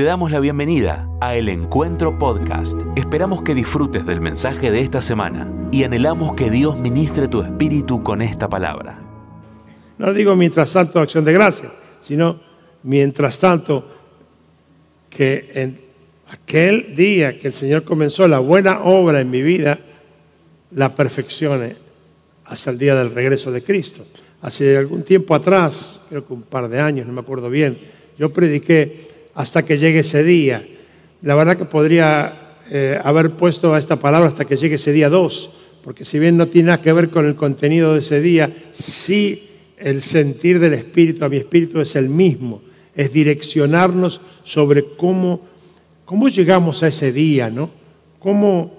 Te damos la bienvenida a El Encuentro Podcast. Esperamos que disfrutes del mensaje de esta semana y anhelamos que Dios ministre tu espíritu con esta palabra. No digo mientras tanto acción de gracia, sino mientras tanto que en aquel día que el Señor comenzó la buena obra en mi vida, la perfeccione hasta el día del regreso de Cristo. Hace algún tiempo atrás, creo que un par de años, no me acuerdo bien, yo prediqué hasta que llegue ese día. La verdad que podría eh, haber puesto a esta palabra hasta que llegue ese día 2, porque si bien no tiene nada que ver con el contenido de ese día, sí el sentir del Espíritu a mi Espíritu es el mismo, es direccionarnos sobre cómo, cómo llegamos a ese día, ¿no? Cómo,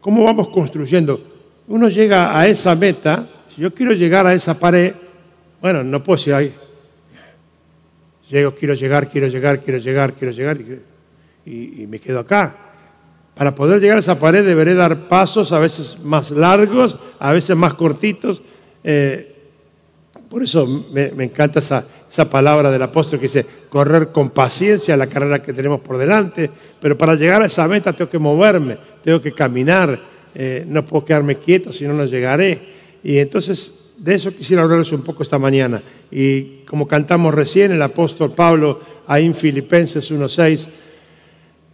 cómo vamos construyendo. Uno llega a esa meta, si yo quiero llegar a esa pared, bueno, no puedo decir, ahí llego, quiero llegar, quiero llegar, quiero llegar, quiero llegar, y, me quedo acá. Para poder llegar a esa pared deberé dar pasos, a veces más largos, a veces más cortitos. Eh, por eso me, encanta esa, esa, palabra del apóstol que dice, correr con paciencia la carrera que tenemos por delante, pero para llegar a esa meta tengo que moverme, tengo que caminar, eh, no puedo quedarme quieto, si no, no llegaré. Y entonces de eso quisiera hablarles un poco esta mañana. Y como cantamos recién, el apóstol Pablo, ahí en Filipenses 1.6,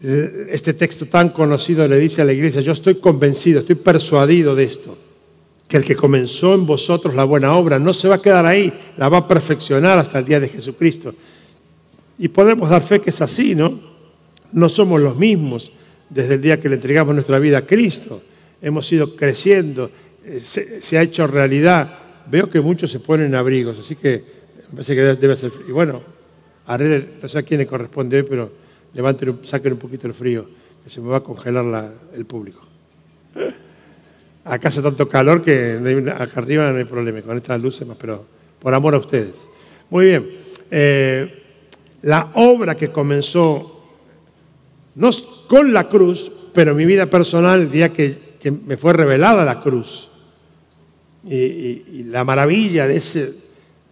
eh, este texto tan conocido le dice a la iglesia, yo estoy convencido, estoy persuadido de esto, que el que comenzó en vosotros la buena obra no se va a quedar ahí, la va a perfeccionar hasta el día de Jesucristo. Y podemos dar fe que es así, ¿no? No somos los mismos desde el día que le entregamos nuestra vida a Cristo. Hemos ido creciendo, eh, se ha hecho realidad veo que muchos se ponen abrigos, así que me parece que debe ser. Y bueno, no sé a quién le corresponde hoy, pero levanten, saquen un poquito el frío, que se me va a congelar el público. Acá hace tanto calor que acá arriba no hay problema con estas luces, pero por amor a ustedes. Muy bien. Eh, la obra que comenzó, no con la cruz, pero mi vida personal, el día que me fue revelada la cruz, y, la maravilla de ese,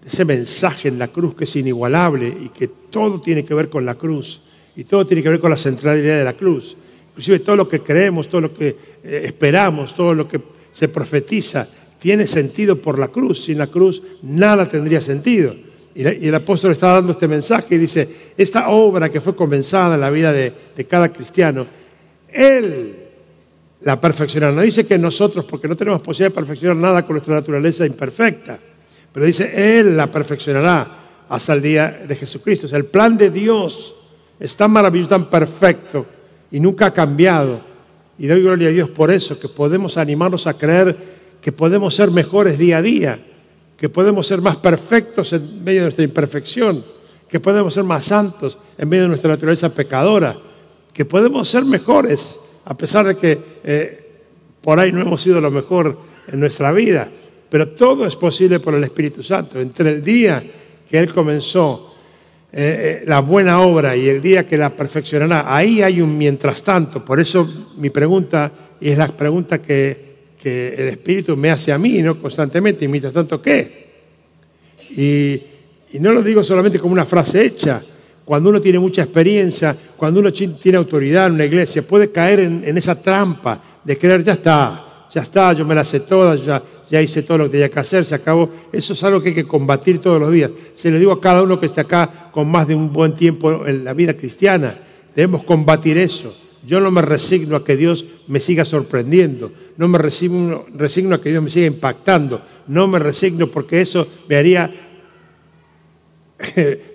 ese mensaje en la cruz que es inigualable y que todo tiene que ver con la cruz y todo tiene que ver con la centralidad de la cruz. Inclusive todo lo que creemos, todo lo que eh, esperamos, todo lo que se profetiza, tiene sentido por la cruz. Sin la cruz nada tendría sentido. Y, el apóstol está dando este mensaje y dice, esta obra que fue comenzada en la vida de, de cada cristiano, Él la perfeccionar. No dice que nosotros, porque no tenemos posibilidad de perfeccionar nada con nuestra naturaleza imperfecta, pero dice, Él la perfeccionará hasta el día de Jesucristo. El plan de Dios es tan maravilloso, tan perfecto y nunca ha cambiado. Y doy gloria a Dios por eso, que podemos animarnos a creer que podemos ser mejores día a día, que podemos ser más perfectos en medio de nuestra imperfección, que podemos ser más santos en medio de nuestra naturaleza pecadora, que podemos ser mejores a pesar de que eh, por ahí no hemos sido lo mejor en nuestra vida, pero todo es posible por el Espíritu Santo. Entre el día que Él comenzó eh, eh, la buena obra y el día que la perfeccionará, ahí hay un mientras tanto. Por eso mi pregunta, y es la pregunta que, el Espíritu me hace a mí, ¿no? Constantemente, y mientras tanto, ¿qué? Y, y no lo digo solamente como una frase hecha, cuando uno tiene mucha experiencia, cuando uno tiene autoridad en una iglesia, puede caer en, esa trampa de creer, ya está, ya está, yo me la sé toda, ya, ya hice todo lo que tenía que hacer, se acabó. Eso es algo que hay que combatir todos los días. Se lo digo a cada uno que está acá con más de un buen tiempo en la vida cristiana. Debemos combatir eso. Yo no me resigno a que Dios me siga sorprendiendo, no me resigno, resigno a que Dios me siga impactando, no me resigno porque eso me haría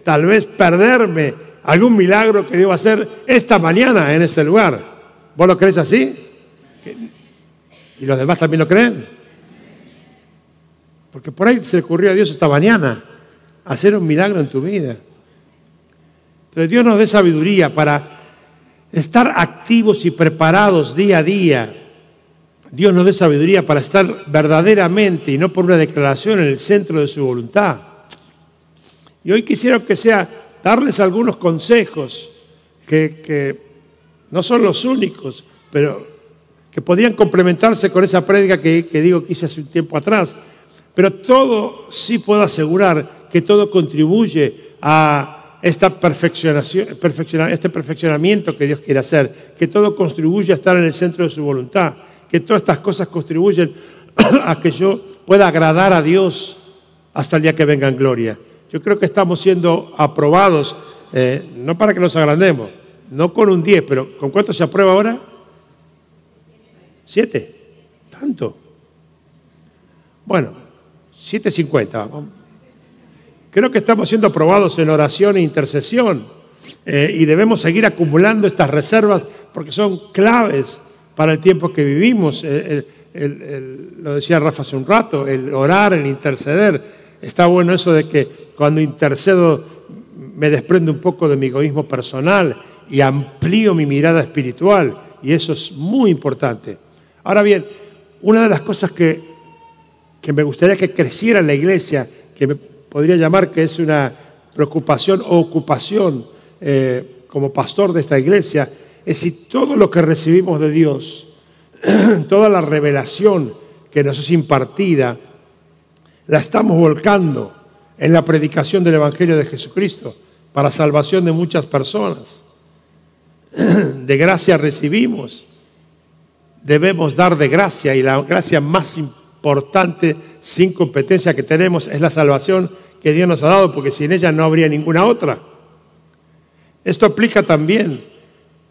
tal vez perderme algún milagro que a hacer esta mañana en ese lugar. ¿Vos lo crees así? ¿Y los demás también lo creen? Porque por ahí se le ocurrió a Dios esta mañana hacer un milagro en tu vida. Entonces Dios nos dé sabiduría para estar activos y preparados día a día. Dios nos dé sabiduría para estar verdaderamente y no por una declaración en el centro de su voluntad. Y hoy quisiera que sea darles algunos consejos que, no son los únicos, pero que podían complementarse con esa prédica que, digo que hice hace un tiempo atrás. Pero todo sí puedo asegurar que todo contribuye a, esta perfeccionación, este perfeccionamiento que Dios quiere hacer, que todo contribuye a estar en el centro de su voluntad, que todas estas cosas contribuyen a que yo pueda agradar a Dios hasta el día que venga en gloria. Yo creo que estamos siendo aprobados, eh, no para que nos agrandemos, no con un 10, pero ¿con cuánto se aprueba ahora? ¿Siete? ¿Tanto? Bueno, 7.50. Creo que estamos siendo aprobados en oración e intercesión eh, y debemos seguir acumulando estas reservas porque son claves para el tiempo que vivimos. Lo decía Rafa hace un rato, el orar, el interceder. Está bueno eso de que cuando intercedo me desprendo un poco de mi egoísmo personal y amplío mi mirada espiritual. Y eso es muy importante. Ahora bien, una de las cosas que, que me gustaría que creciera en la iglesia, que me podría llamar que es una preocupación o ocupación eh, como pastor de esta iglesia, es si todo lo que recibimos de Dios, toda la revelación que nos es impartida, la estamos volcando en la predicación del Evangelio de Jesucristo para salvación de muchas personas. De gracia recibimos, debemos dar de gracia y la gracia más importante sin competencia que tenemos es la salvación que Dios nos ha dado, porque sin ella no habría ninguna otra. Esto aplica también,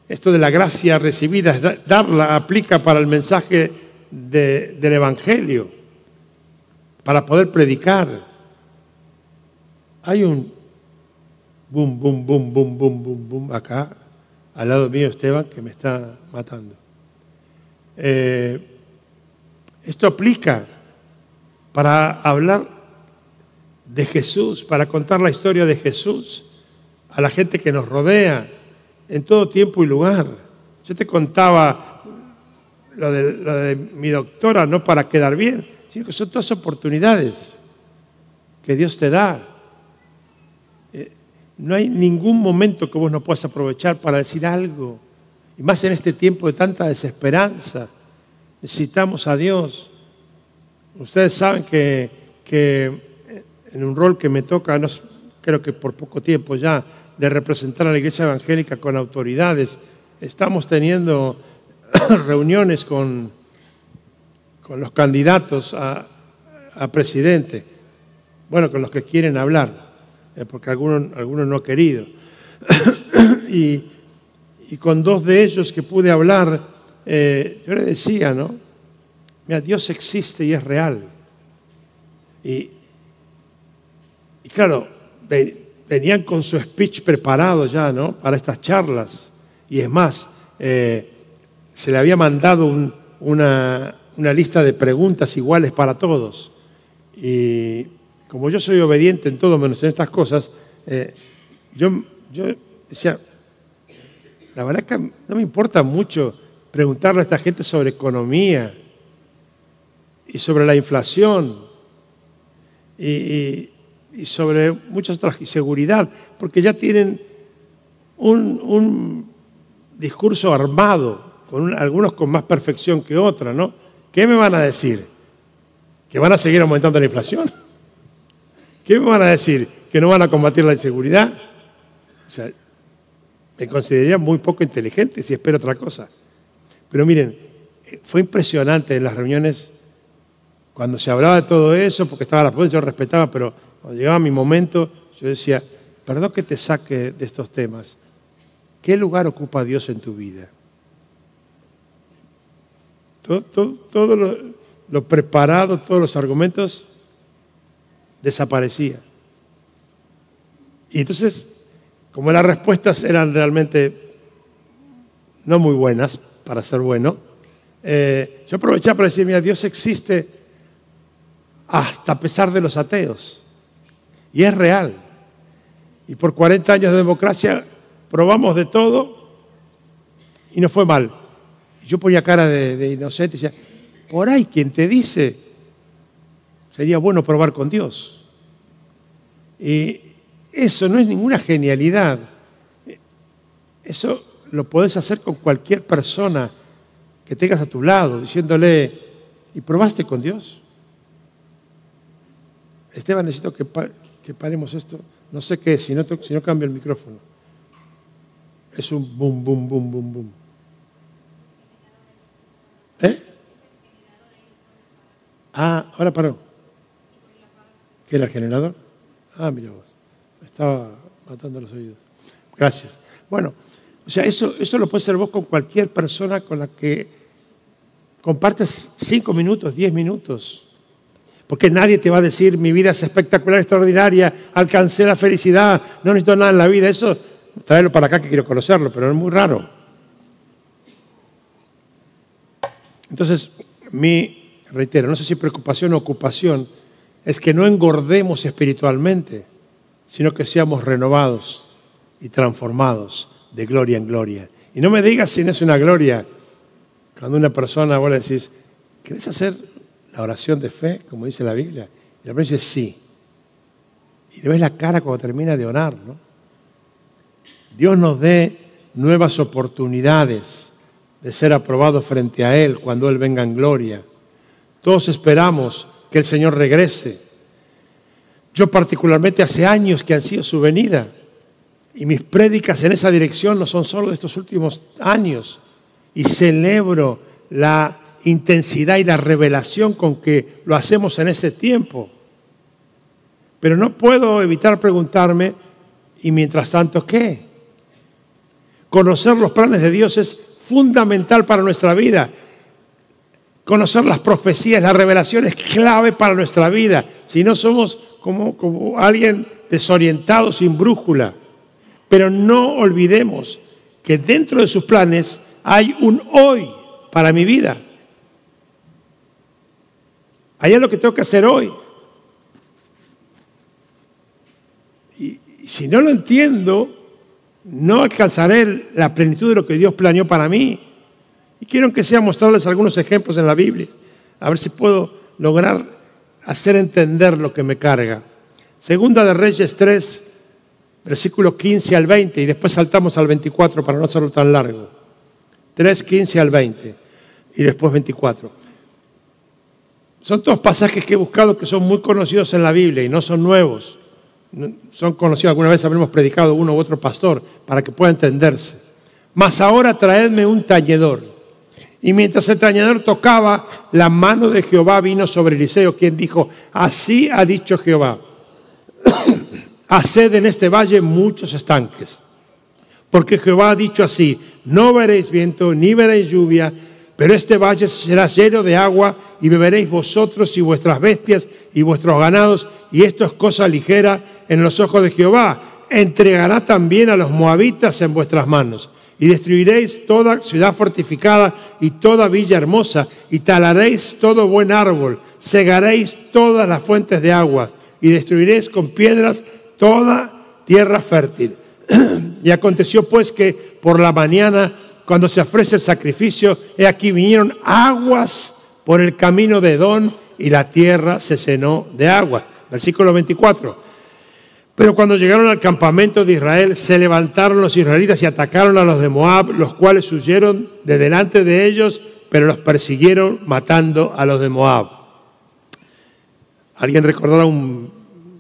esto de la gracia recibida, darla aplica para el mensaje del Evangelio, para poder predicar. Hay un boom, boom, boom, boom, boom, boom, boom acá, al lado mío Esteban, que me está matando. Eh, esto aplica para hablar de Jesús, para contar la historia de Jesús a la gente que nos rodea en todo tiempo y lugar. Yo te contaba lo de, mi doctora no para quedar bien, que son todas oportunidades que Dios te da. Eh, no hay ningún momento que vos no puedas aprovechar para decir algo. Y más en este tiempo de tanta desesperanza. Necesitamos a Dios. Ustedes saben que, en un rol que me toca, no, creo que por poco tiempo ya, de representar a la iglesia evangélica con autoridades, estamos teniendo reuniones con, con los candidatos a, presidente, bueno, con los que quieren hablar, eh, porque algunos, algunos no han querido. y, con dos de ellos que pude hablar, eh, yo le decía, ¿no? Mira, Dios existe y es real. Y, claro, venían con su speech preparado ya, ¿no? Para estas charlas. Y es más, eh, se le había mandado una, lista de preguntas iguales para todos. Y como yo soy obediente en todo menos en estas cosas, eh, yo, yo decía, la verdad es que no me importa mucho preguntarle a esta gente sobre economía y sobre la inflación y, sobre muchas otras, y seguridad, porque ya tienen un, discurso armado, con algunos con más perfección que otros, ¿no? ¿Qué me van a decir? ¿Que van a seguir aumentando la inflación? ¿Qué me van a decir? ¿Que no van a combatir la inseguridad? O sea, me consideraría muy poco inteligente si espero otra cosa. Pero miren, fue impresionante en las reuniones cuando se hablaba de todo eso, porque estaba la policía, yo respetaba, pero cuando llegaba mi momento, yo decía, perdón que te saque de estos temas. ¿Qué lugar ocupa Dios en tu vida? Todo, lo, lo preparado, todos los argumentos desaparecían. Y entonces como las respuestas eran realmente no muy buenas, para ser bueno, eh, yo aprovechaba para decir, mira, Dios existe hasta a pesar de los ateos. Y es real. Y por 40 años de democracia probamos de todo y no fue mal. Yo ponía cara de, inocente y decía, por ahí quien te dice, sería bueno probar con Dios. Y eso no es ninguna genialidad. Eso lo puedes hacer con cualquier persona que tengas a tu lado, diciéndole, ¿y probaste con Dios? Esteban, necesito que, paremos esto. No sé qué si no, si no cambio el micrófono. Es un boom, boom, boom, boom, boom. Ah, ahora paró. ¿Qué era el generador? Ah, mira vos. Me estaba matando los oídos. Gracias. Bueno, o sea, eso, eso lo puedes hacer vos con cualquier persona con la que compartes cinco minutos, diez minutos. Porque nadie te va a decir, mi vida es espectacular, extraordinaria, alcancé la felicidad, no necesito nada en la vida. Eso, tráelo para acá que quiero conocerlo, pero es muy raro. Entonces, mi, reitero, no sé si preocupación o ocupación, es que no engordemos espiritualmente, sino que seamos renovados y transformados de gloria en gloria. Y no me digas si no es una gloria cuando una persona, vos le decís, ¿querés hacer la oración de fe, como dice la Biblia? Y la persona dice, sí. Y le ves la cara cuando termina de orar, ¿no? Dios nos dé nuevas oportunidades de ser aprobados frente a Él cuando Él venga en gloria. Todos esperamos que el Señor regrese. Yo particularmente hace años que han sido su venida y mis prédicas en esa dirección no son solo de estos últimos años y celebro la intensidad y la revelación con que lo hacemos en este tiempo. Pero no puedo evitar preguntarme, ¿y mientras tanto qué? Conocer los planes de Dios es fundamental para nuestra vida. Conocer las profecías, la revelación es clave para nuestra vida. Si no somos como, alguien desorientado, sin brújula. Pero no olvidemos que dentro de sus planes hay un hoy para mi vida. Hay es lo que tengo que hacer hoy. Y si no lo entiendo, no alcanzaré la plenitud de lo que Dios planeó para mí. Y quiero que sea mostrarles algunos ejemplos en la Biblia, a ver si puedo lograr hacer entender lo que me carga. Segunda de Reyes 3, versículo 15 al 20, y después saltamos al 24 para no hacerlo tan largo. 3, 15 al 20 y después 24. Son todos pasajes que he buscado que son muy conocidos en la Biblia y no son nuevos. Son conocidos, alguna vez habremos predicado uno u otro pastor para que pueda entenderse. Mas ahora traedme un tañedor. Y mientras el tañedor tocaba, la mano de Jehová vino sobre Eliseo, quien dijo, así ha dicho Jehová, haced en este valle muchos estanques. Porque Jehová ha dicho así, no veréis viento ni veréis lluvia, pero este valle será lleno de agua y beberéis vosotros y vuestras bestias y vuestros ganados, y esto es cosa ligera en los ojos de Jehová. Entregará también a los moabitas en vuestras manos, y destruiréis toda ciudad fortificada y toda villa hermosa, y talaréis todo buen árbol, cegaréis todas las fuentes de agua, y destruiréis con piedras toda tierra fértil. y aconteció pues que por la mañana, cuando se ofrece el sacrificio, he aquí vinieron aguas por el camino de Edón y la tierra se llenó de agua. Versículo 24. Pero cuando llegaron al campamento de Israel, se levantaron los israelitas y atacaron a los de Moab, los cuales huyeron de delante de ellos, pero los persiguieron matando a los de Moab. Alguien recordará un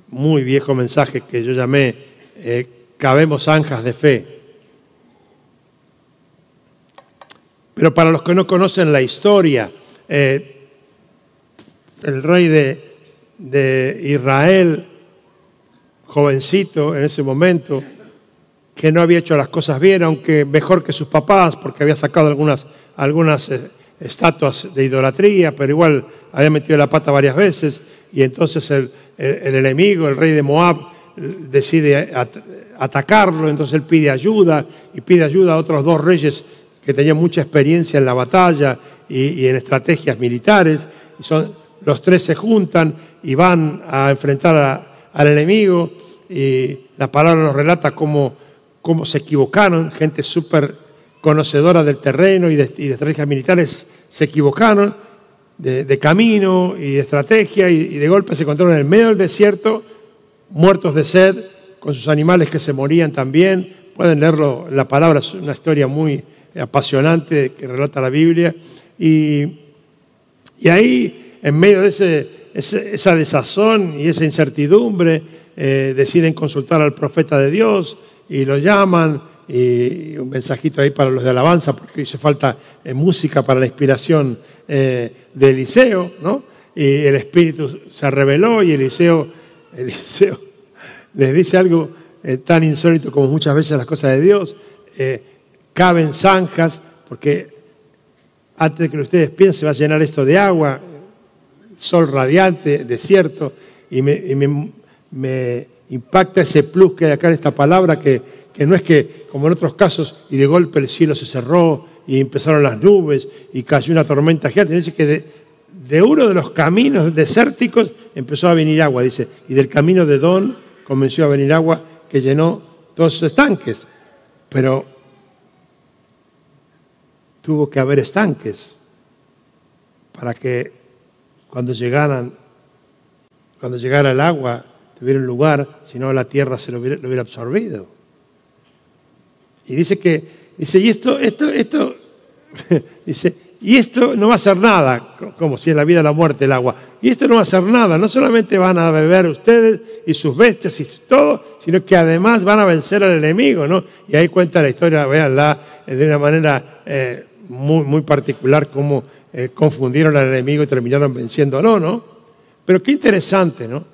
muy viejo mensaje que yo llamé eh, cabemos anjas de fe. Pero para los que no conocen la historia, eh, el rey de, de, Israel, jovencito en ese momento, que no había hecho las cosas bien, aunque mejor que sus papás, porque había sacado algunas, algunas eh, estatuas de idolatría, pero igual había metido la pata varias veces, y entonces el, el enemigo, el rey de Moab, decide atacarlo, entonces él pide ayuda y pide ayuda a otros dos reyes que tenían mucha experiencia en la batalla y, en estrategias militares. Y son, los tres se juntan y van a enfrentar al enemigo y la palabra nos relata cómo, cómo se equivocaron, gente súper conocedora del terreno y de, estrategias militares se equivocaron de, camino y de estrategia y, y de golpe se encontraron en el medio del desierto muertos de sed, con sus animales que se morían también. Pueden leerlo, la palabra es una historia muy apasionante que relata la Biblia. Y, y ahí, en medio de ese, esa desazón y esa incertidumbre, eh, deciden consultar al profeta de Dios y lo llaman y un mensajito ahí para los de alabanza porque hizo falta eh, música para la inspiración de Eliseo, ¿no? Y el Espíritu se reveló y Eliseo, Eliseo les dice algo tan insólito como muchas veces las cosas de Dios. caben zanjas porque antes de que ustedes piensen se va a llenar esto de agua, sol radiante, desierto, y me, impacta ese plus que hay acá en esta palabra, que, no es que, como en otros casos, y de golpe el cielo se cerró y empezaron las nubes y cayó una tormenta gigante, dice que de, de uno de los caminos desérticos empezó a venir agua, dice, y del camino de Don comenzó a venir agua que llenó todos esos estanques. Pero tuvo que haber estanques para que cuando llegaran, cuando llegara el agua, tuviera un lugar, si no la tierra se lo hubiera, absorbido. Y dice que, dice, y esto, esto, esto, dice, y esto no va a hacer nada, como si es la vida la muerte el agua. Y esto no va a hacer nada, no solamente van a beber ustedes y sus bestias y todo, sino que además van a vencer al enemigo, ¿no? Y ahí cuenta la historia, véanla, de una manera eh, muy, muy particular, cómo eh, confundieron al enemigo y terminaron venciéndolo, ¿no? Pero qué interesante, ¿no?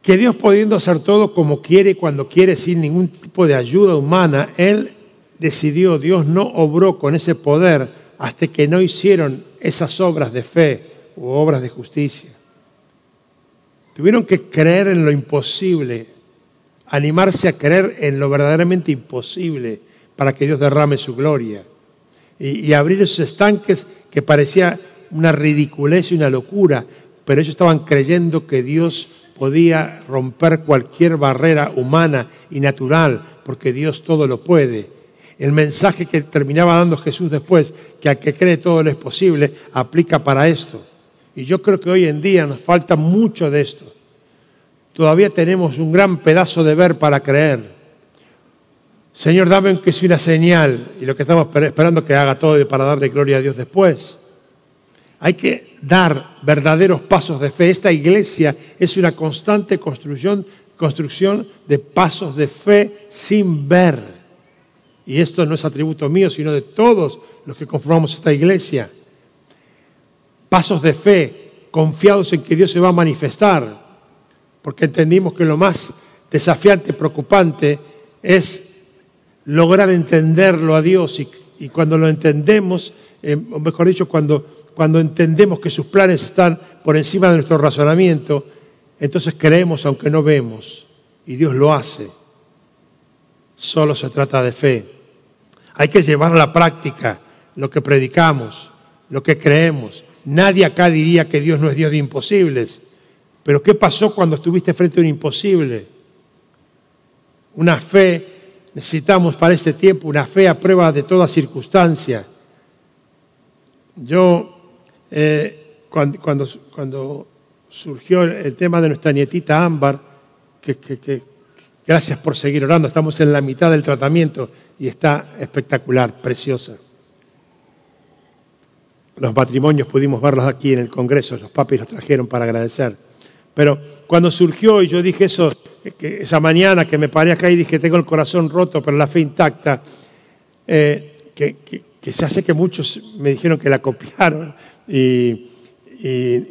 Que Dios pudiendo hacer todo como quiere, cuando quiere, sin ningún tipo de ayuda humana, Él decidió, Dios no obró con ese poder hasta que no hicieron esas obras de fe u obras de justicia. Tuvieron que creer en lo imposible, animarse a creer en lo verdaderamente imposible para que Dios derrame su gloria y, y abrir esos estanques que parecía una ridiculez y una locura, pero ellos estaban creyendo que Dios podía romper cualquier barrera humana y natural, porque Dios todo lo puede. El mensaje que terminaba dando Jesús después, que al que cree todo lo es posible, aplica para esto. Y yo creo que hoy en día nos falta mucho de esto. Todavía tenemos un gran pedazo de ver para creer. Señor, dame que sea una señal y lo que estamos esperando que haga todo para darle gloria a Dios después. Hay que dar verdaderos pasos de fe. Esta iglesia es una constante construcción, construcción de pasos de fe sin ver. Y esto no es atributo mío, sino de todos los que conformamos esta iglesia. Pasos de fe, confiados en que Dios se va a manifestar, porque entendimos que lo más desafiante, preocupante, es lograr entenderlo a Dios y, cuando lo entendemos, eh, o mejor dicho, cuando, cuando entendemos que sus planes están por encima de nuestro razonamiento, entonces creemos aunque no vemos y Dios lo hace. Solo se trata de fe. Hay que llevar a la práctica lo que predicamos, lo que creemos. Nadie acá diría que Dios no es Dios de imposibles. Pero ¿qué pasó cuando estuviste frente a un imposible? Una fe Necesitamos para este tiempo una fe a prueba de toda circunstancia. Yo, eh, cuando, cuando, surgió el tema de nuestra nietita Ámbar, que, gracias por seguir orando, estamos en la mitad del tratamiento y está espectacular, preciosa. Los matrimonios pudimos verlos aquí en el Congreso, los papis los trajeron para agradecer. Pero cuando surgió y yo dije eso, esa mañana que me paré acá y dije, tengo el corazón roto, pero la fe intacta, eh, que, ya sé que muchos me dijeron que la copiaron y,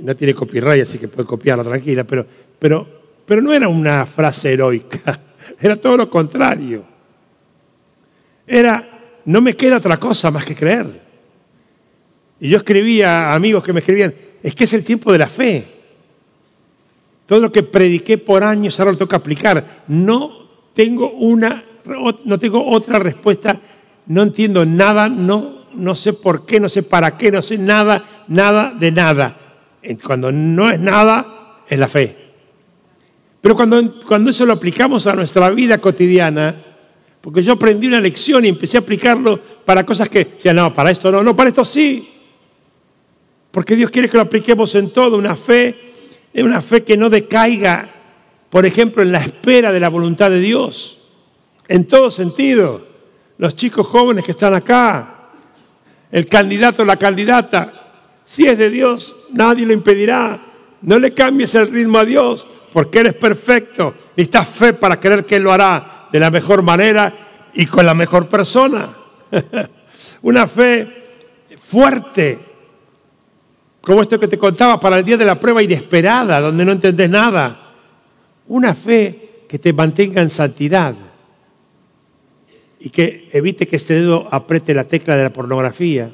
no tiene copyright, así que puede copiarla tranquila, pero, pero, pero no era una frase heroica, era todo lo contrario. Era, no me queda otra cosa más que creer. Y yo escribía a amigos que me escribían, es que es el tiempo de la fe. Todo lo que prediqué por años ahora lo tengo que aplicar. No tengo, una, no tengo otra respuesta, no entiendo nada, no, no sé por qué, no sé para qué, no sé nada, nada de nada. Cuando no es nada, es la fe. Pero cuando, cuando eso lo aplicamos a nuestra vida cotidiana, porque yo aprendí una lección y empecé a aplicarlo para cosas que, ya no, para esto no, no, para esto sí. Porque Dios quiere que lo apliquemos en todo, una fe es una fe que no decaiga, por ejemplo, en la espera de la voluntad de Dios, en todo sentido. Los chicos jóvenes que están acá, el candidato o la candidata, si es de Dios, nadie lo impedirá. No le cambies el ritmo a Dios, porque eres perfecto. Necesitas fe para creer que Él lo hará de la mejor manera y con la mejor persona. Una fe fuerte, como esto que te contaba para el día de la prueba inesperada, donde no entendés nada. Una fe que te mantenga en santidad y que evite que este dedo apriete la tecla de la pornografía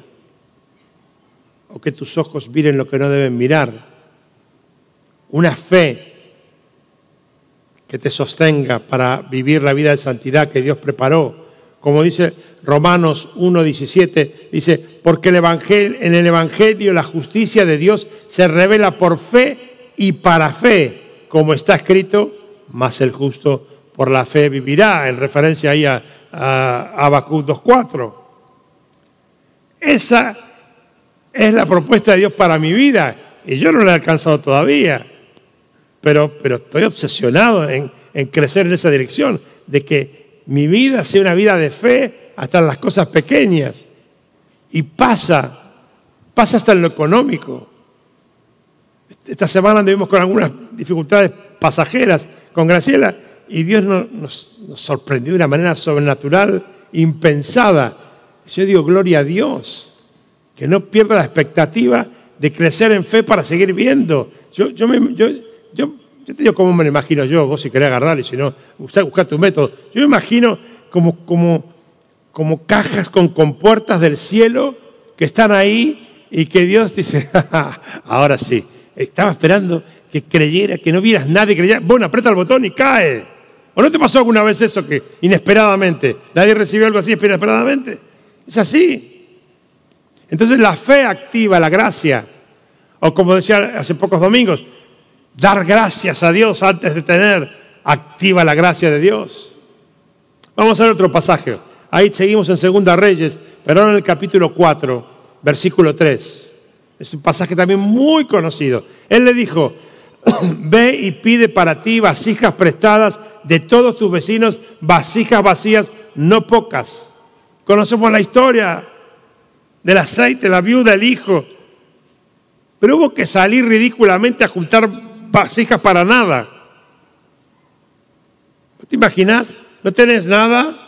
o que tus ojos miren lo que no deben mirar. Una fe que te sostenga para vivir la vida de santidad que Dios preparó. Como dice Romanos 1.17, dice, porque el evangelio, en el Evangelio la justicia de Dios se revela por fe y para fe, como está escrito, más el justo por la fe vivirá, en referencia ahí a, a Habacuc 2.4. Esa es la propuesta de Dios para mi vida y yo no la he alcanzado todavía, pero, pero estoy obsesionado en crecer en esa dirección, de que mi vida sea una vida de fe hasta las cosas pequeñas y pasa, pasa hasta en lo económico. Esta semana anduvimos con algunas dificultades pasajeras con Graciela y Dios nos, sorprendió de una manera sobrenatural, impensada. Yo digo, gloria a Dios, que no pierda la expectativa de crecer en fe para seguir viendo. Yo, yo, me, yo, yo, yo te digo cómo me lo imagino yo, vos si querés agarrar y si no, buscar tu método. Yo me imagino como, como, como cajas con compuertas del cielo que están ahí y que Dios dice, ahora sí, estaba esperando que creyera, que no vieras nadie, creyera, bueno, aprieta el botón y cae. ¿O no te pasó alguna vez eso que inesperadamente, nadie recibió algo así inesperadamente? Es así. Entonces la fe activa la gracia. O como decía hace pocos domingos, dar gracias a Dios antes de tener activa la gracia de Dios. Vamos a ver otro pasaje. Ahí seguimos en Segunda Reyes, pero ahora en el capítulo 4, versículo 3. Es un pasaje también muy conocido. Él le dijo, ve y pide para ti vasijas prestadas de todos tus vecinos, vasijas vacías, no pocas. Conocemos la historia del aceite, la viuda, el hijo. Pero hubo que salir ridículamente a juntar vasijas para nada. ¿Te imaginas? No tenés nada.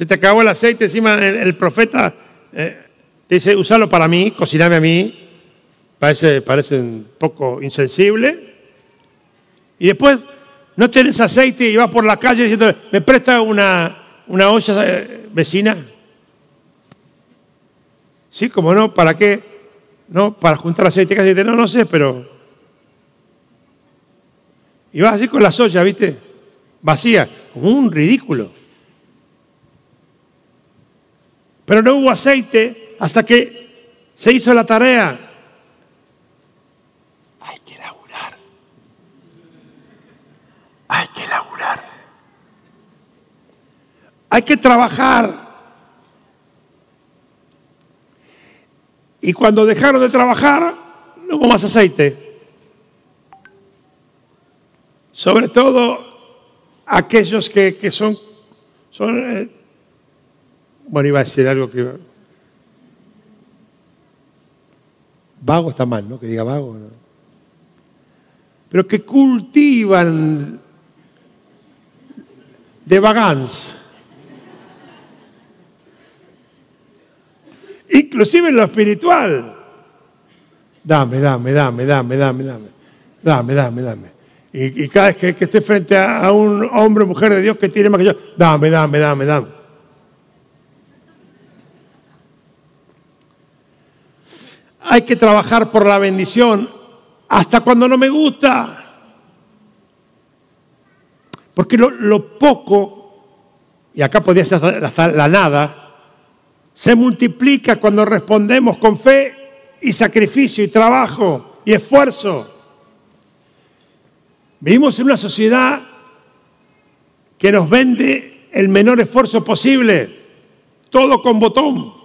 Se te acabó el aceite, encima el, profeta eh, dice, usalo para mí, cociname a mí. Parece, parece un poco insensible. Y después no tenés aceite y vas por la calle diciendo, ¿me presta una, una olla eh, vecina? Sí, como no, ¿para qué? No, para juntar aceite, ¿qué aceite? No, no sé, pero... Y vas así con las ollas, ¿viste? Vacía, un ridículo. Pero no hubo aceite hasta que se hizo la tarea. Hay que laburar. Hay que trabajar. Y cuando dejaron de trabajar, no hubo más aceite. Sobre todo aquellos que, son, son eh, bueno, iba a decir algo que... Vago está mal, ¿no? Que diga vago. Pero que cultivan de vagancia. Inclusive en lo espiritual. Dame, dame, dame, dame, dame, dame. Dame, dame, dame. Y, cada vez que, que esté frente a, un hombre o mujer de Dios que tiene más que yo, dame, dame, dame, dame. Hay que trabajar por la bendición hasta cuando no me gusta. Porque lo, poco, y acá podría ser la nada, se multiplica cuando respondemos con fe y sacrificio y trabajo y esfuerzo. Vivimos en una sociedad que nos vende el menor esfuerzo posible, todo con botón.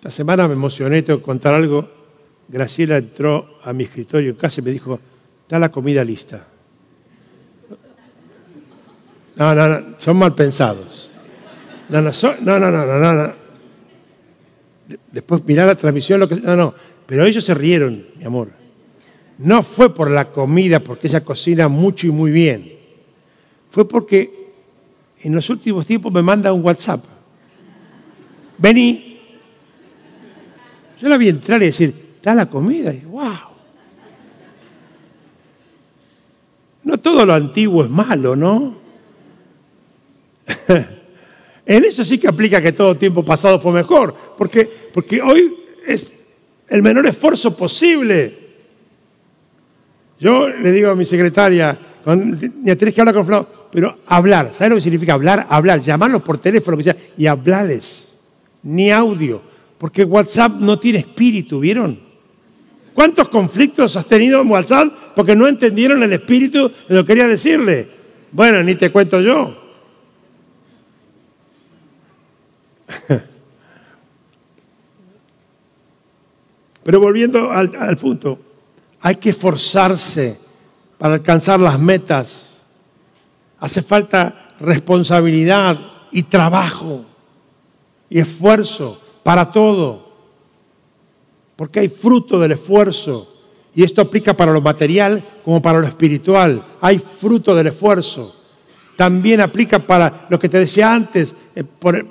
Esta semana me emocioné, tengo que contar algo. Graciela entró a mi escritorio y me dijo, está la comida lista. No, no, no, son mal pensados. No, no, no, no, no, no, no. Después mirar la transmisión, lo que, no, no, pero ellos se rieron, mi amor. no fue por la comida, porque ella cocina mucho y muy bien. Fue porque en los últimos tiempos me manda un WhatsApp. Vení. Yo la vi entrar y decir, está la comida. Y wow. No todo lo antiguo es malo, ¿no? en eso sí que aplica que todo tiempo pasado fue mejor, porque, porque hoy es el menor esfuerzo posible. Yo le digo a mi secretaria, ya tenés que hablar con Flavio, pero hablar, ¿sabes lo que significa hablar? Hablar, llamarlos por teléfono y hablarles, ni audio, porque WhatsApp no tiene espíritu, ¿vieron? ¿Cuántos conflictos has tenido en WhatsApp porque no entendieron el espíritu de lo que quería decirle? Bueno, ni te cuento yo. Pero volviendo al, punto, hay que esforzarse para alcanzar las metas. Hace falta responsabilidad y trabajo y esfuerzo para todo. Porque hay fruto del esfuerzo. Y esto aplica para lo material como para lo espiritual. Hay fruto del esfuerzo. También aplica para lo que te decía antes, eh, por,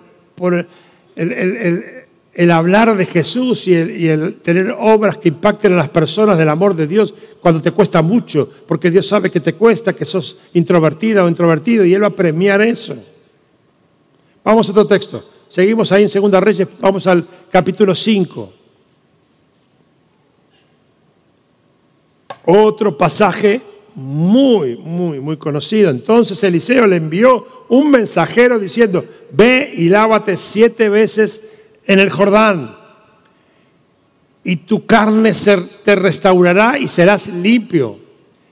el, hablar de Jesús y, el, tener obras que impacten a las personas del amor de Dios cuando te cuesta mucho, porque Dios sabe que te cuesta, que sos introvertida o introvertido y Él va a premiar eso. Vamos a otro texto. Seguimos ahí en Segunda Reyes, vamos al capítulo 5. Otro pasaje muy, muy, muy conocido. Entonces Eliseo le envió un mensajero diciendo, ve y lávate siete veces en el Jordán, y tu carne te restaurará y serás limpio.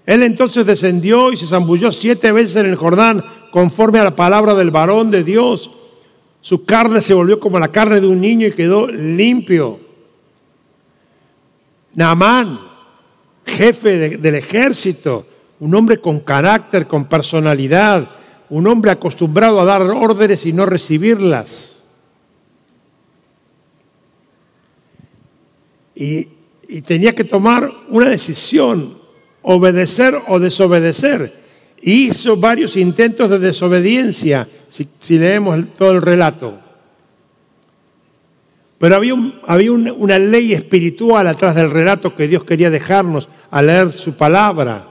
Él entonces descendió y se zambulló siete veces en el Jordán, conforme a la palabra del varón de Dios. Su carne se volvió como la carne de un niño y quedó limpio. Naamán, jefe del ejército, un hombre con carácter, con personalidad, un hombre acostumbrado a dar órdenes y no recibirlas. Y, tenía que tomar una decisión, obedecer o desobedecer. Hizo varios intentos de desobediencia, si, leemos todo el relato. Pero había, había una ley espiritual atrás del relato que Dios quería dejarnos al leer su palabra.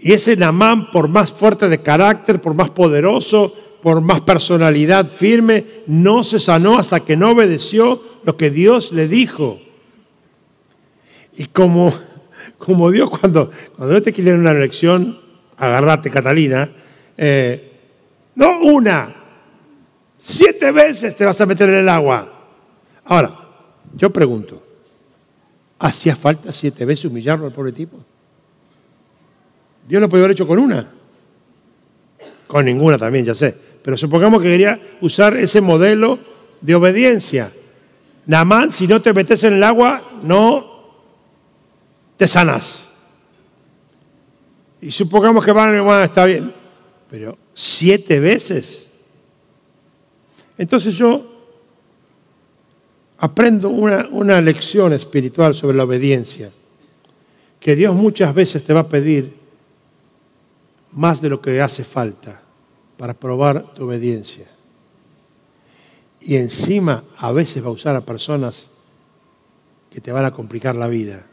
Y ese Namán, por más fuerte de carácter, por más poderoso, por más personalidad firme, no se sanó hasta que no obedeció lo que Dios le dijo. Y como, como Dios cuando, cuando Dios te quiere dar una lección, agarrate Catalina, eh, no una, siete veces te vas a meter en el agua. Ahora, yo pregunto, ¿hacía falta siete veces humillarlo al pobre tipo? Dios lo podía haber hecho con una. Con ninguna también, ya sé. Pero supongamos que quería usar ese modelo de obediencia. Namán, si no te metes en el agua, no te sanas. Y supongamos que van, bueno, está bien. Pero siete veces. Entonces yo aprendo una, una lección espiritual sobre la obediencia. Que Dios muchas veces te va a pedir más de lo que hace falta para probar tu obediencia. Y encima a veces va a usar a personas que te van a complicar la vida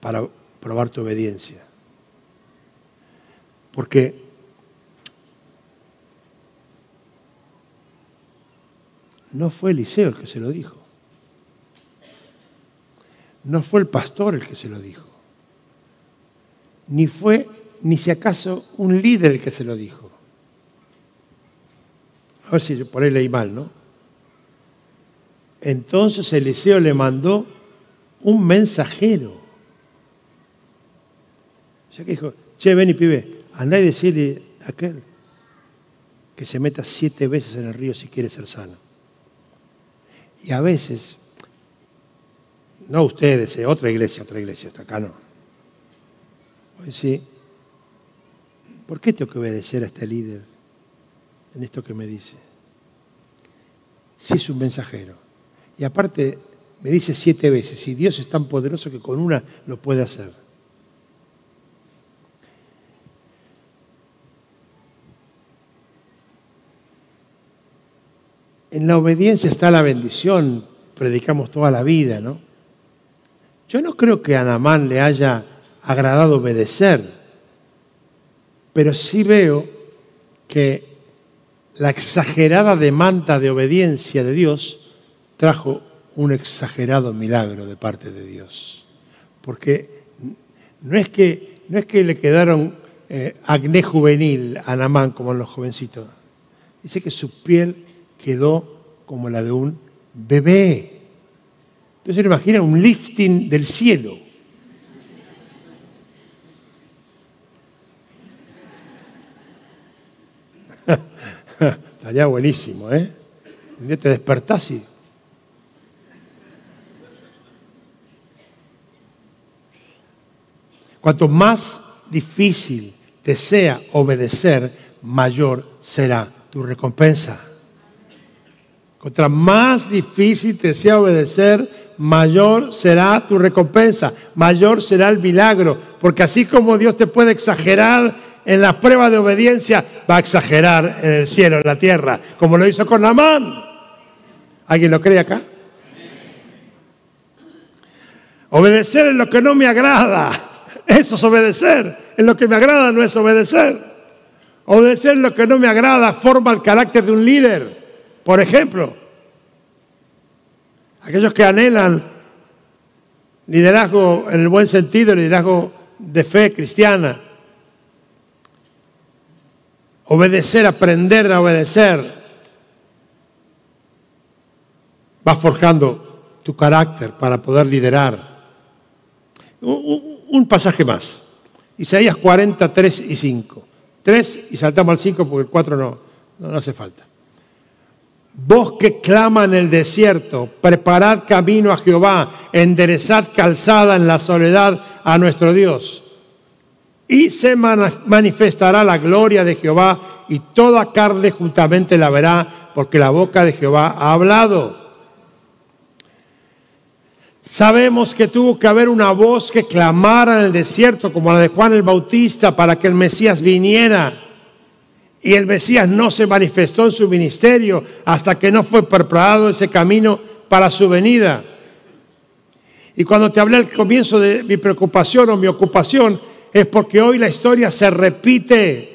para probar tu obediencia. Porque no fue Eliseo el que se lo dijo. No fue el pastor el que se lo dijo ni fue ni si acaso un líder que se lo dijo. A ver si por ahí leí mal, ¿no? Entonces Eliseo le mandó un mensajero. O sea que dijo, che, ven y pibe, andá y decirle a aquel que se meta siete veces en el río si quiere ser sano. Y a veces, no ustedes, eh, otra iglesia, otra iglesia, hasta acá no sí, ¿por qué tengo que obedecer a este líder en esto que me dice? Si es un mensajero. Y aparte, me dice siete veces, y Dios es tan poderoso que con una lo puede hacer. En la obediencia está la bendición, predicamos toda la vida, ¿no? Yo no creo que a Anamán le haya agradado obedecer, pero sí veo que la exagerada demanda de obediencia de Dios trajo un exagerado milagro de parte de Dios. Porque no es que, no es que le quedaron eh, acné juvenil a Namán como en los jovencitos. Dice que su piel quedó como la de un bebé. Entonces imagina un lifting del cielo. Estaría buenísimo, ¿eh? Día te despertás y... Cuanto más difícil te sea obedecer, mayor será tu recompensa. Contra más difícil te sea obedecer, mayor será tu recompensa, mayor será el milagro. Porque así como Dios te puede exagerar en la prueba de obediencia, va a exagerar en el cielo, en la tierra, como lo hizo con Namán. ¿Alguien lo cree acá? Obedecer en lo que no me agrada. Eso es obedecer. En lo que me agrada no es obedecer. Obedecer en lo que no me agrada forma el carácter de un líder. Por ejemplo, aquellos que anhelan liderazgo en el buen sentido, liderazgo de fe cristiana, obedecer, aprender a obedecer, va forjando tu carácter para poder liderar. Un, pasaje más, Isaías 43 y 5. 3 y saltamos al 5 porque el 4 no, no hace falta. Vos que clama en el desierto, preparad camino a Jehová, enderezad calzada en la soledad a nuestro Dios. Y se manifestará la gloria de Jehová y toda carne juntamente la verá, porque la boca de Jehová ha hablado. Sabemos que tuvo que haber una voz que clamara en el desierto, como la de Juan el Bautista, para que el Mesías viniera. Y el Mesías no se manifestó en su ministerio hasta que no fue preparado ese camino para su venida. Y cuando te hablé al comienzo de mi preocupación o mi ocupación, es porque hoy la historia se repite.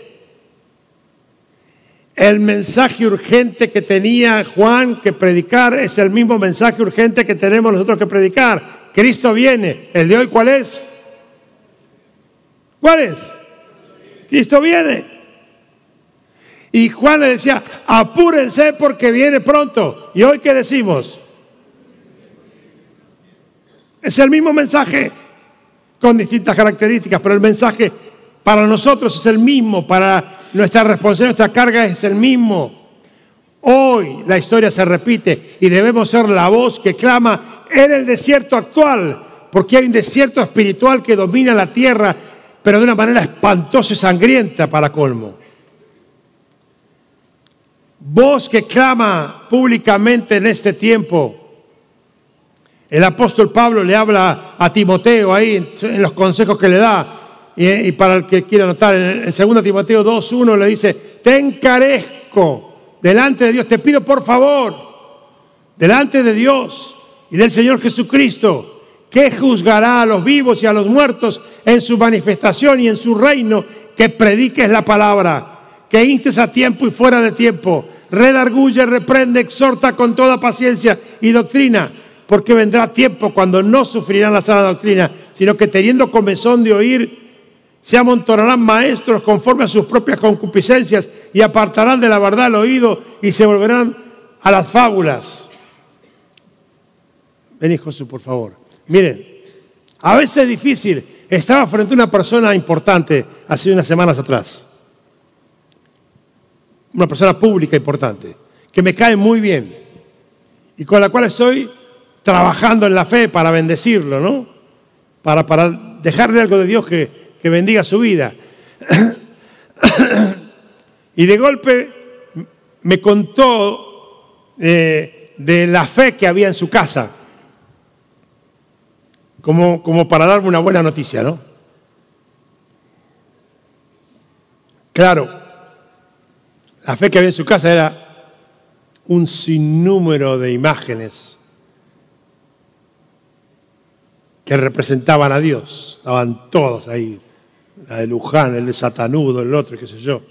El mensaje urgente que tenía Juan que predicar es el mismo mensaje urgente que tenemos nosotros que predicar. Cristo viene. ¿El de hoy cuál es? ¿Cuál es? Cristo viene. Y Juan le decía, apúrense porque viene pronto. ¿Y hoy qué decimos? Es el mismo mensaje con distintas características, pero el mensaje para nosotros es el mismo, para nuestra responsabilidad, nuestra carga es el mismo. Hoy la historia se repite y debemos ser la voz que clama en el desierto actual, porque hay un desierto espiritual que domina la tierra, pero de una manera espantosa y sangrienta para colmo voz que clama públicamente en este tiempo. El apóstol Pablo le habla a Timoteo ahí en los consejos que le da. Y, para el que quiera notar, en 2 Timoteo 2.1 le dice, te encarezco delante de Dios, te pido por favor, delante de Dios y del Señor Jesucristo, que juzgará a los vivos y a los muertos en su manifestación y en su reino, que prediques la palabra, que instes a tiempo y fuera de tiempo, redarguye, reprende, exhorta con toda paciencia y doctrina, porque vendrá tiempo cuando no sufrirán la sana doctrina, sino que teniendo comezón de oír, se amontonarán maestros conforme a sus propias concupiscencias y apartarán de la verdad el oído y se volverán a las fábulas. Ven, José, por favor. Miren, a veces es difícil. Estaba frente a una persona importante hace unas semanas atrás una persona pública importante, que me cae muy bien y con la cual estoy trabajando en la fe para bendecirlo, ¿no? Para, para dejarle algo de Dios que, bendiga su vida. y de golpe me contó eh, de la fe que había en su casa. como, como para darme una buena noticia, ¿no? Claro, la fe que había en su casa era un sinnúmero de imágenes que representaban a Dios. Estaban todos ahí, la de Luján, el de Satanudo, el otro, qué sé yo.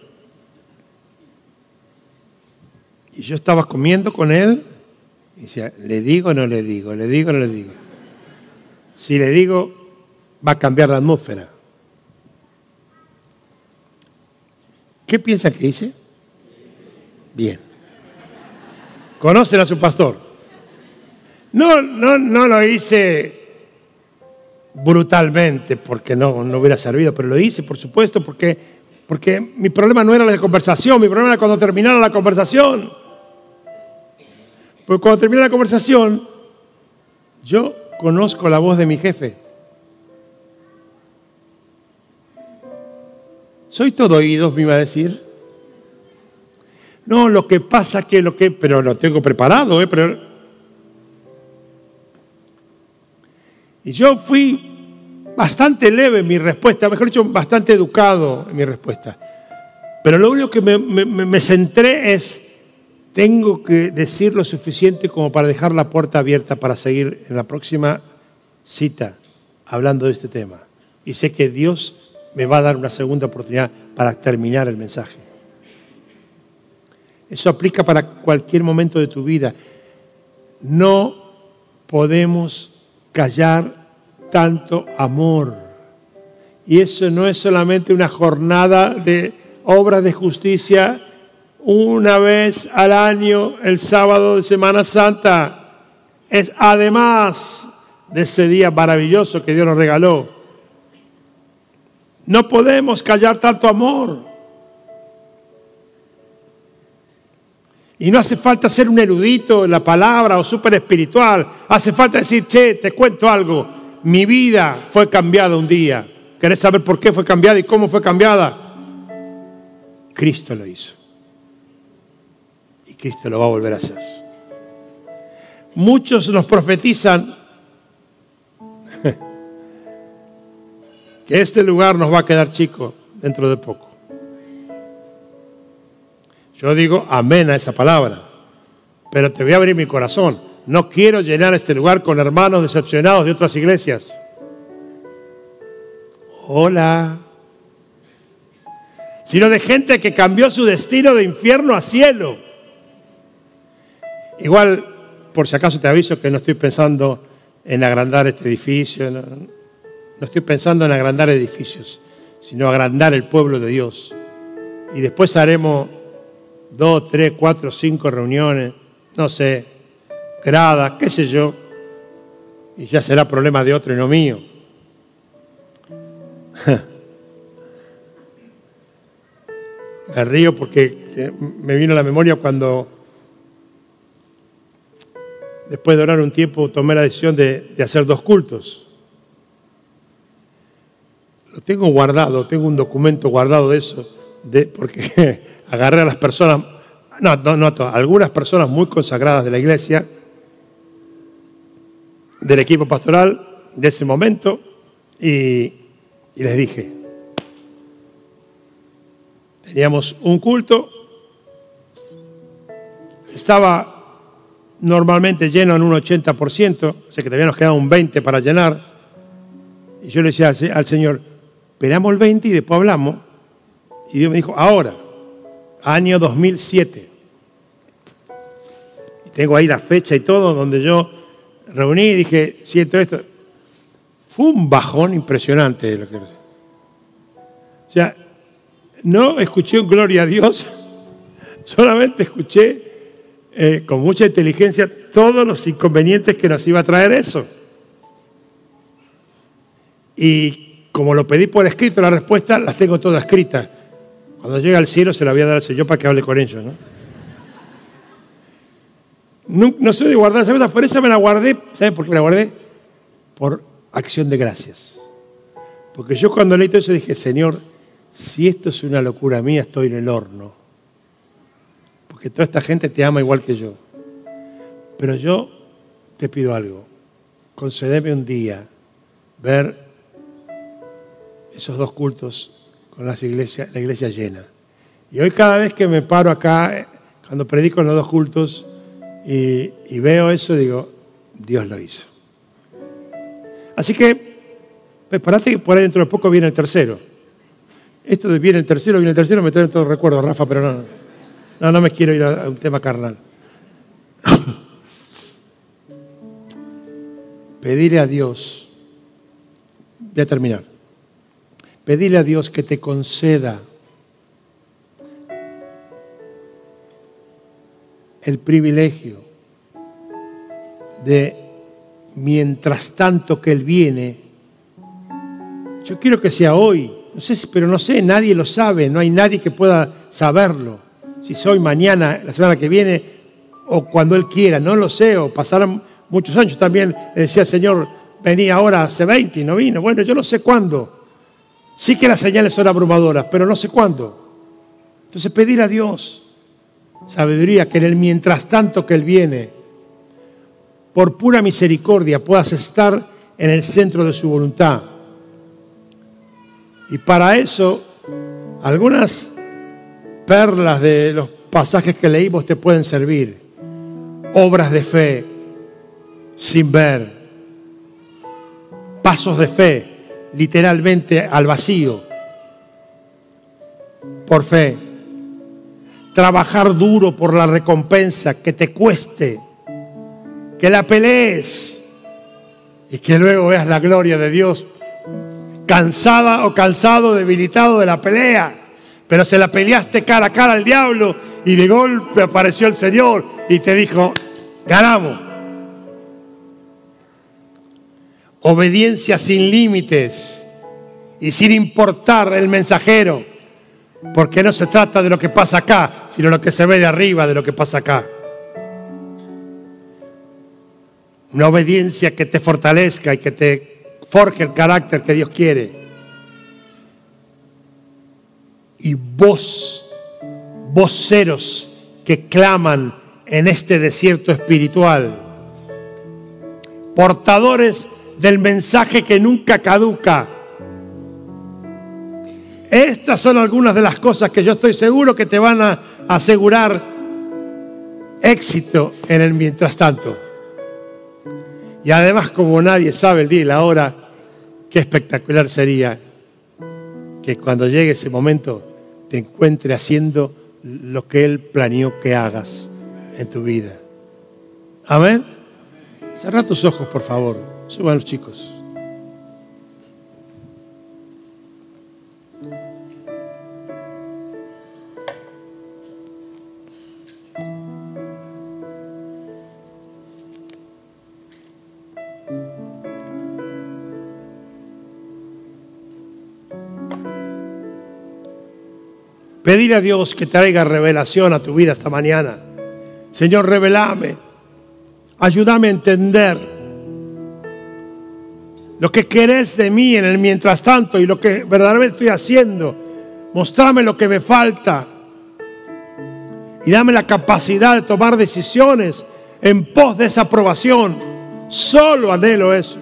Y yo estaba comiendo con él y decía, ¿le digo o no le digo? ¿Le digo o no le digo? Si le digo, va a cambiar la atmósfera. ¿Qué piensa que hice? Bien. ¿Conocen a su pastor? No, no, no lo hice brutalmente porque no, no hubiera servido, pero lo hice, por supuesto, porque, porque mi problema no era la conversación, mi problema era cuando terminara la conversación. Porque cuando termina la conversación, yo conozco la voz de mi jefe. Soy todo oídos, me iba a decir. No, lo que pasa que lo que, pero lo tengo preparado, ¿eh? Pero... Y yo fui bastante leve en mi respuesta, mejor dicho, bastante educado en mi respuesta. Pero lo único que me centré es, tengo que decir lo suficiente como para dejar la puerta abierta para seguir en la próxima cita hablando de este tema. Y sé que Dios me va a dar una segunda oportunidad para terminar el mensaje. Eso aplica para cualquier momento de tu vida. No podemos callar tanto amor. Y eso no es solamente una jornada de obras de justicia una vez al año, el sábado de Semana Santa. Es además de ese día maravilloso que Dios nos regaló. No podemos callar tanto amor. Y no hace falta ser un erudito en la palabra o súper espiritual. Hace falta decir, che, te cuento algo. Mi vida fue cambiada un día. ¿Querés saber por qué fue cambiada y cómo fue cambiada? Cristo lo hizo. Cristo lo va a volver a hacer. Muchos nos profetizan que este lugar nos va a quedar chico dentro de poco. Yo digo amén a esa palabra, pero te voy a abrir mi corazón. No quiero llenar este lugar con hermanos decepcionados de otras iglesias. Hola. Sino de gente que cambió su destino de infierno a cielo. Igual, por si acaso te aviso que no estoy pensando en agrandar este edificio, no, estoy pensando en agrandar edificios, sino agrandar el pueblo de Dios. Y después haremos dos, tres, cuatro, cinco reuniones, no sé, gradas, qué sé yo, y ya será problema de otro y no mío. Me río porque me vino a la memoria cuando después de orar un tiempo, tomé la decisión de, hacer dos cultos. Lo tengo guardado, tengo un documento guardado de eso, porque agarré a las personas, no, no, no, algunas personas muy consagradas de la iglesia, del equipo pastoral de ese momento, y, les dije, teníamos un culto, estaba normalmente lleno en un 80%, o sea que todavía nos queda un 20% para llenar. Y yo le decía al Señor, esperamos el 20 y después hablamos. Y Dios me dijo, ahora, año 2007. Y tengo ahí la fecha y todo, donde yo reuní y dije, siento esto. Fue un bajón impresionante. Lo que... O sea, no escuché un gloria a Dios, solamente escuché eh, con mucha inteligencia todos los inconvenientes que nos iba a traer eso. Y como lo pedí por escrito, la respuesta las tengo todas escritas. Cuando llegue al cielo se la voy a dar al Señor para que hable con ellos. ¿no? No, soy de guardar esas cosas, por eso me la guardé. ¿Sabe por qué la guardé? Por acción de gracias. Porque yo cuando leí todo eso dije, Señor, si esto es una locura mía, estoy en el horno que toda esta gente te ama igual que yo. Pero yo te pido algo, concedeme un día ver esos dos cultos con las iglesias, la iglesia llena. Y hoy cada vez que me paro acá, cuando predico en los dos cultos y, y veo eso, digo, Dios lo hizo. Así que prepárate que por ahí dentro de poco viene el tercero. Esto de viene el tercero, viene el tercero, me trae todo el recuerdo, Rafa, pero no, no, no me quiero ir a, a un tema carnal. Pedirle a Dios, voy a terminar, pedirle a Dios que te conceda el privilegio de, mientras tanto que Él viene, yo quiero que sea hoy, no sé, pero no sé, nadie lo sabe, no hay nadie que pueda saberlo. Si soy mañana, la semana que viene, o cuando Él quiera, no lo sé, o pasarán muchos años. También le decía, Señor, venía ahora hace 20 y no vino. Bueno, yo no sé cuándo. Sí que las señales son abrumadoras, pero no sé cuándo. Entonces pedir a Dios sabiduría que en el mientras tanto que Él viene, por pura misericordia puedas estar en el centro de su voluntad. Y para eso, algunas perlas de los pasajes que leímos te pueden servir. Obras de fe sin ver. Pasos de fe, literalmente al vacío. Por fe. Trabajar duro por la recompensa, que te cueste. Que la pelees. Y que luego veas la gloria de Dios cansada o cansado, debilitado de la pelea, pero se la peleaste cara a cara al diablo y de golpe apareció el Señor y te dijo, ganamos. Obediencia sin límites y sin importar el mensajero, porque no se trata de lo que pasa acá, sino lo que se ve de arriba de lo que pasa acá. Una obediencia que te fortalezca y que te forje el carácter que Dios quiere. Y vos, voceros que claman en este desierto espiritual, portadores del mensaje que nunca caduca. Estas son algunas de las cosas que yo estoy seguro que te van a asegurar éxito en el mientras tanto. Y además, como nadie sabe el día y la hora, qué espectacular sería que cuando llegue ese momento te encuentre haciendo lo que Él planeó que hagas en tu vida. Amén. Cerra tus ojos, por favor. Suban los chicos. Pedir a Dios que traiga revelación a tu vida esta mañana. Señor, revelame. Ayúdame a entender lo que querés de mí en el mientras tanto y lo que verdaderamente estoy haciendo. Mostrame lo que me falta. Y dame la capacidad de tomar decisiones en pos de esa aprobación. Solo anhelo eso.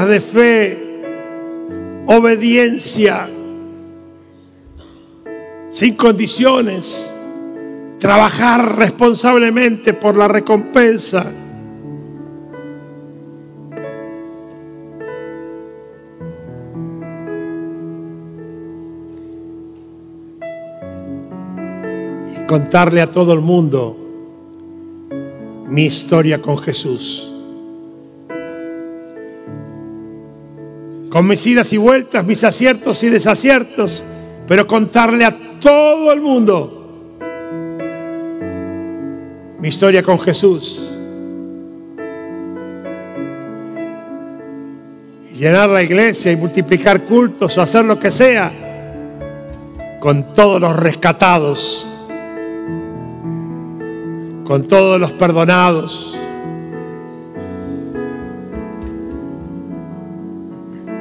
De fe, obediencia, sin condiciones, trabajar responsablemente por la recompensa. Y contarle a todo el mundo mi historia con Jesús. Con mis idas y vueltas, mis aciertos y desaciertos, pero contarle a todo el mundo mi historia con Jesús. Llenar la iglesia y multiplicar cultos o hacer lo que sea. con todos los rescatados, con todos los perdonados,